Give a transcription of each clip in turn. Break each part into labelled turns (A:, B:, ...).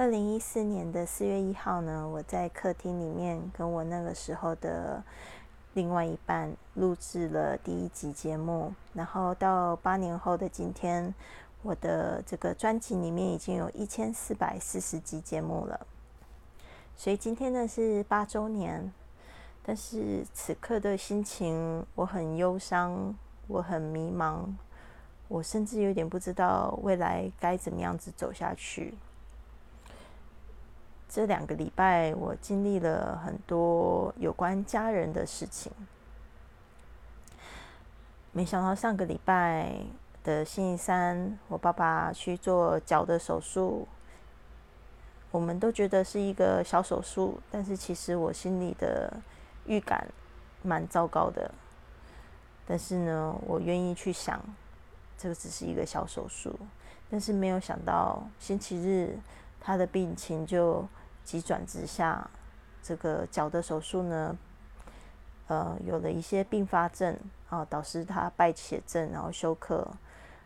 A: 二零一四年的四月一号呢，我在客厅里面跟我那个时候的另外一半录制了第一集节目，然后到八年后的今天，我的这个专辑里面已经有一千四百四十集节目了，所以今天呢是八周年，但是此刻的心情我很忧伤，我很迷茫，我甚至有点不知道未来该怎么样子走下去。这两个礼拜，我经历了很多有关家人的事情。没想到上个礼拜的星期三，我爸爸去做脚的手术。我们都觉得是一个小手术，但是其实我心里的预感蛮糟糕的。但是呢，我愿意去想，这个只是一个小手术。但是没有想到星期日，他的病情就。急转直下，这个脚的手术呢，呃，有了一些并发症啊，导致他败血症，然后休克，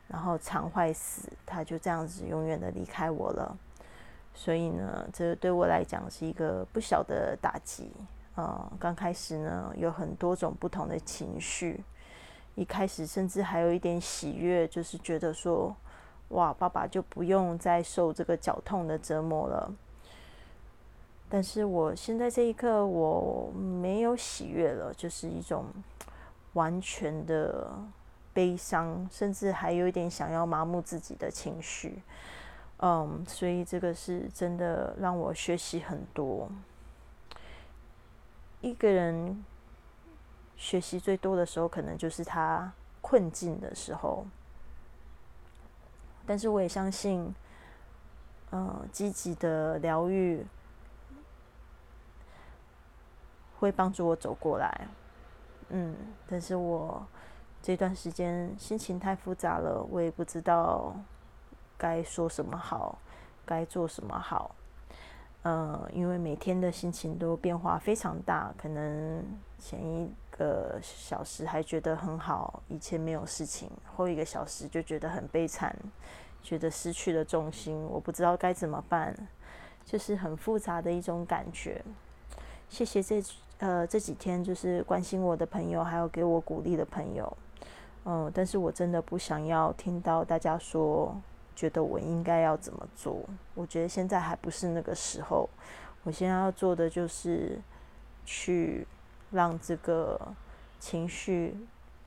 A: 然后肠坏死，他就这样子永远的离开我了。所以呢，这对我来讲是一个不小的打击。呃，刚开始呢，有很多种不同的情绪，一开始甚至还有一点喜悦，就是觉得说，哇，爸爸就不用再受这个脚痛的折磨了。但是我现在这一刻，我没有喜悦了，就是一种完全的悲伤，甚至还有一点想要麻木自己的情绪。嗯，所以这个是真的让我学习很多。一个人学习最多的时候，可能就是他困境的时候。但是我也相信，嗯，积极的疗愈。会帮助我走过来，嗯，但是我这段时间心情太复杂了，我也不知道该说什么好，该做什么好，呃，因为每天的心情都变化非常大，可能前一个小时还觉得很好，一切没有事情，后一个小时就觉得很悲惨，觉得失去了重心，我不知道该怎么办，就是很复杂的一种感觉。谢谢这。呃，这几天就是关心我的朋友，还有给我鼓励的朋友，嗯，但是我真的不想要听到大家说，觉得我应该要怎么做。我觉得现在还不是那个时候，我现在要做的就是去让这个情绪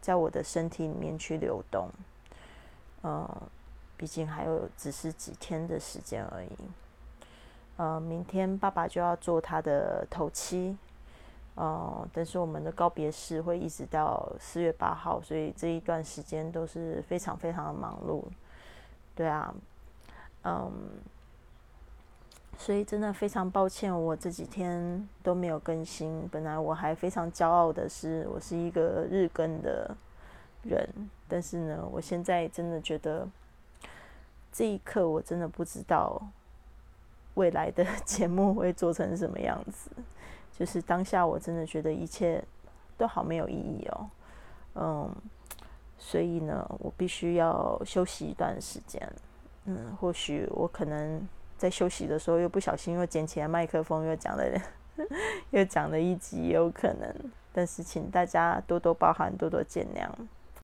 A: 在我的身体里面去流动。嗯，毕竟还有只是几天的时间而已。呃，明天爸爸就要做他的头七。哦，但是我们的告别式会一直到四月八号，所以这一段时间都是非常非常的忙碌。对啊，嗯，所以真的非常抱歉，我这几天都没有更新。本来我还非常骄傲的是，我是一个日更的人，但是呢，我现在真的觉得这一刻我真的不知道未来的 节目会做成什么样子。就是当下，我真的觉得一切都好没有意义哦，嗯，所以呢，我必须要休息一段时间，嗯，或许我可能在休息的时候又不小心又捡起来麦克风，又讲了 又讲了一集，有可能，但是请大家多多包涵，多多见谅。